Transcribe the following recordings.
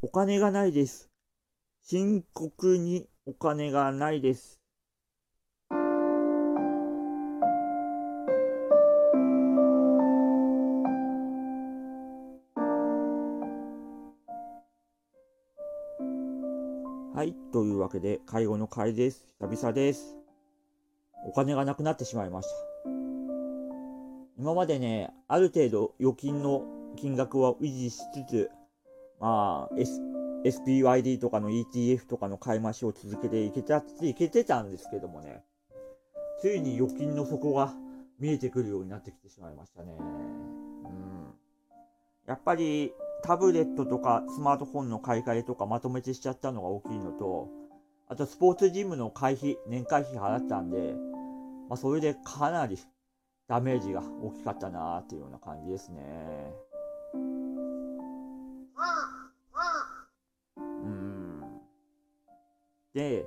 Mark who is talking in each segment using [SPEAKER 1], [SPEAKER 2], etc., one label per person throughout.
[SPEAKER 1] お金がないです。深刻にお金がないです。はい。というわけで、介護の会です。久々です。お金がなくなってしまいました。今までね、ある程度預金の金額は維持しつつ、まあ、S、SPYD とかの ETF とかの買い増しを続けていけた、いけてたんですけどもね、ついに預金の底が見えてくるようになってきてしまいましたね。うん。やっぱりタブレットとかスマートフォンの買い替えとかまとめてしちゃったのが大きいのと、あとスポーツジムの会費、年会費払ったんで、まあそれでかなりダメージが大きかったなーっていうような感じですね。で、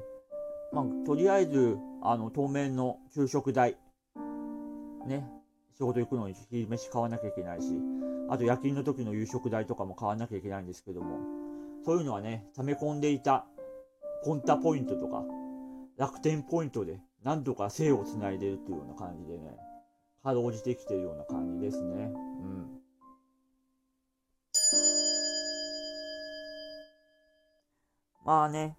[SPEAKER 1] まあ、とりあえず、あの、当面の給食代、ね、仕事行くのに昼飯買わなきゃいけないし、あと夜勤の時の夕食代とかも買わなきゃいけないんですけども、そういうのはね、溜め込んでいたコンタポイントとか、楽天ポイントで、なんとか生をつないでるっていうような感じでね、かろうじてきてるような感じですね。うん。まあね、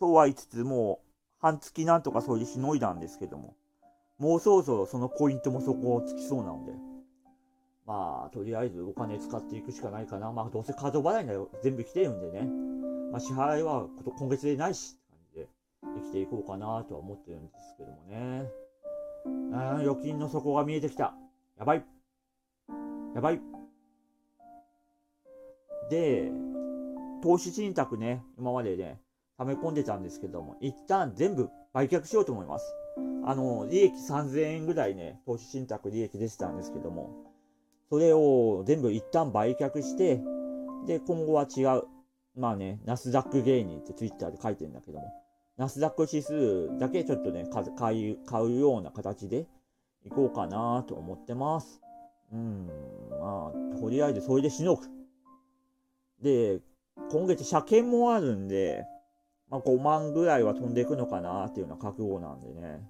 [SPEAKER 1] とは言いつつ、もう半月なんとかそれでしのいだんですけども、もうそろそろそのポイントもそこをつきそうなので、まあ、とりあえずお金使っていくしかないかな。まあ、どうせカード払いなら全部来てるんでね、まあ、支払いは今月でないし、って感じで生きていこうかなとは思ってるんですけどもね。あ預金の底が見えてきた。やばい。やばい。で、投資信託ね、今までね、溜め込んでたんですけども、一旦全部売却しようと思います。あの、利益3000円ぐらいね、投資信託利益出てたんですけども、それを全部一旦売却して、で、今後は違う。まあね、ナスダック芸人ってツイッターで書いてんだけども、ナスダック指数だけちょっとね、買う買うような形でいこうかなと思ってます。うん、まあ、とりあえずそれでしのぐ。で、今月車検もあるんで、まあ、5万ぐらいは飛んでいくのかなっていうような覚悟なんでね。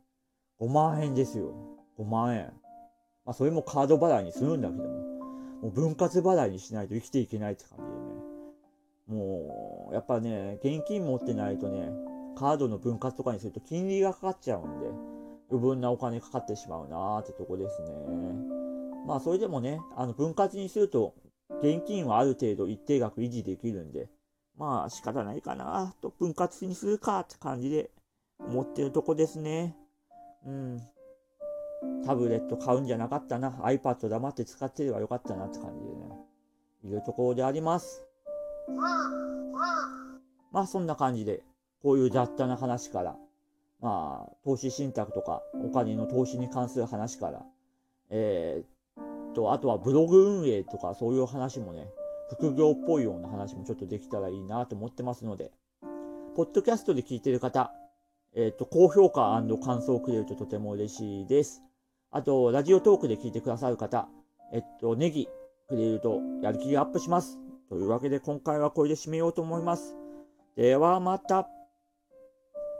[SPEAKER 1] 5万円ですよ。5万円。まあ、それもカード払いにするんだけども、もう分割払いにしないと生きていけないって感じでね。もう、やっぱね、現金持ってないとね、カードの分割とかにすると金利がかかっちゃうんで、余分なお金かかってしまうなーってとこですね。まあ、それでもね、あの、分割にすると、現金はある程度一定額維持できるんで、まあ仕方ないかなと分割にするかって感じで思ってるとこですね。うん。タブレット買うんじゃなかったな。iPad 黙って使ってればよかったなって感じでね。いうところであります。まあそんな感じで、こういう雑多な話から、まあ投資信託とかお金の投資に関する話から、えー、と、あとはブログ運営とかそういう話もね、副業っぽいような話もちょっとできたらいいなと思ってますので、ポッドキャストで聞いてる方、えっ、ー、と、高評価感想をくれるととても嬉しいです。あと、ラジオトークで聞いてくださる方、えっと、ネギくれるとやる気がアップします。というわけで今回はこれで締めようと思います。ではまた。